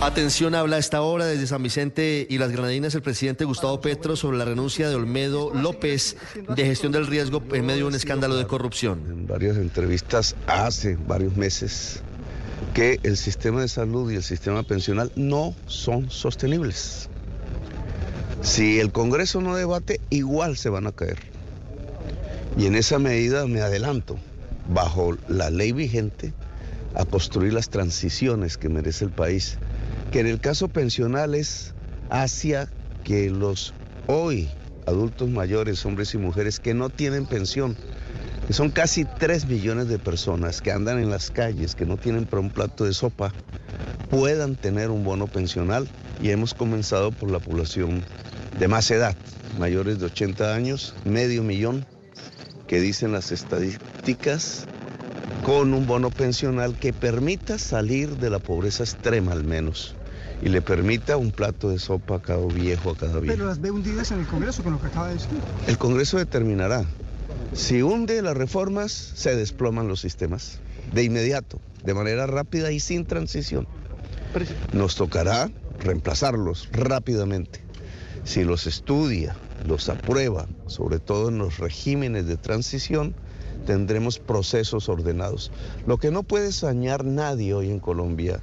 Atención, habla esta hora desde San Vicente y las Granadinas el presidente Gustavo Petro sobre la renuncia de Olmedo López de gestión del riesgo en medio de un escándalo de corrupción. En varias entrevistas hace varios meses que el sistema de salud y el sistema pensional no son sostenibles. Si el Congreso no debate, igual se van a caer. Y en esa medida me adelanto, bajo la ley vigente, a construir las transiciones que merece el país, que en el caso pensional es hacia que los hoy adultos mayores, hombres y mujeres que no tienen pensión, que son casi 3 millones de personas que andan en las calles, que no tienen para un plato de sopa, puedan tener un bono pensional. Y hemos comenzado por la población de más edad, mayores de 80 años, medio millón, que dicen las estadísticas, con un bono pensional que permita salir de la pobreza extrema al menos y le permita un plato de sopa a cada viejo, a cada viejo. Pero las ve hundidas en el Congreso con lo que acaba de decir. El Congreso determinará. Si hunde las reformas, se desploman los sistemas de inmediato, de manera rápida y sin transición. Nos tocará reemplazarlos rápidamente. Si los estudia, los aprueba, sobre todo en los regímenes de transición, tendremos procesos ordenados. Lo que no puede sañar nadie hoy en Colombia.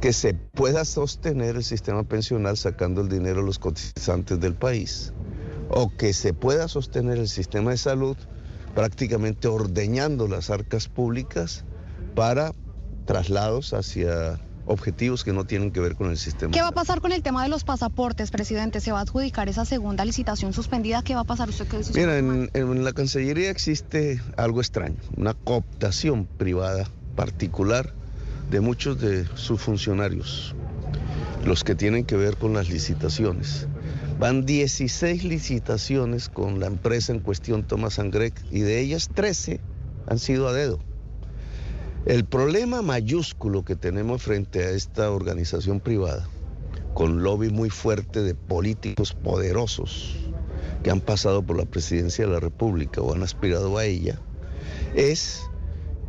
Que se pueda sostener el sistema pensional sacando el dinero a los cotizantes del país. o que se pueda sostener el sistema de salud prácticamente ordeñando las arcas públicas para traslados hacia objetivos que no tienen que ver con el sistema. ¿Qué va a pasar con el tema de los pasaportes, presidente? ¿Se va a adjudicar esa segunda licitación suspendida? ¿Qué va a pasar? ¿Usted qué dice? Mira, en, en la Cancillería existe algo extraño, una cooptación privada particular de muchos de sus funcionarios, los que tienen que ver con las licitaciones. Van 16 licitaciones con la empresa en cuestión Thomas Greg y de ellas 13 han sido a dedo. El problema mayúsculo que tenemos frente a esta organización privada, con lobby muy fuerte de políticos poderosos que han pasado por la presidencia de la República o han aspirado a ella, es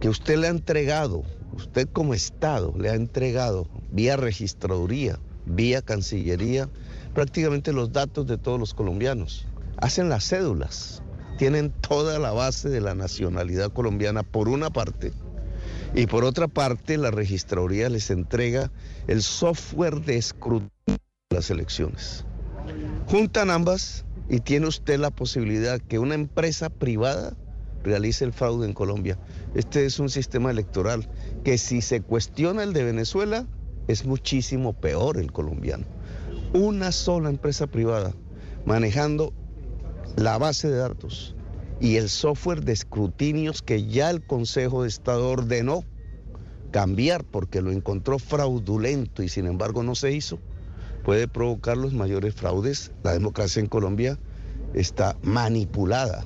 que usted le ha entregado, usted como Estado le ha entregado vía registraduría, vía Cancillería, prácticamente los datos de todos los colombianos. Hacen las cédulas, tienen toda la base de la nacionalidad colombiana por una parte y por otra parte la registraduría les entrega el software de escrutinio de las elecciones. Juntan ambas y tiene usted la posibilidad que una empresa privada realice el fraude en Colombia. Este es un sistema electoral que si se cuestiona el de Venezuela, es muchísimo peor el colombiano. Una sola empresa privada manejando la base de datos y el software de escrutinios que ya el Consejo de Estado ordenó cambiar porque lo encontró fraudulento y sin embargo no se hizo, puede provocar los mayores fraudes. La democracia en Colombia está manipulada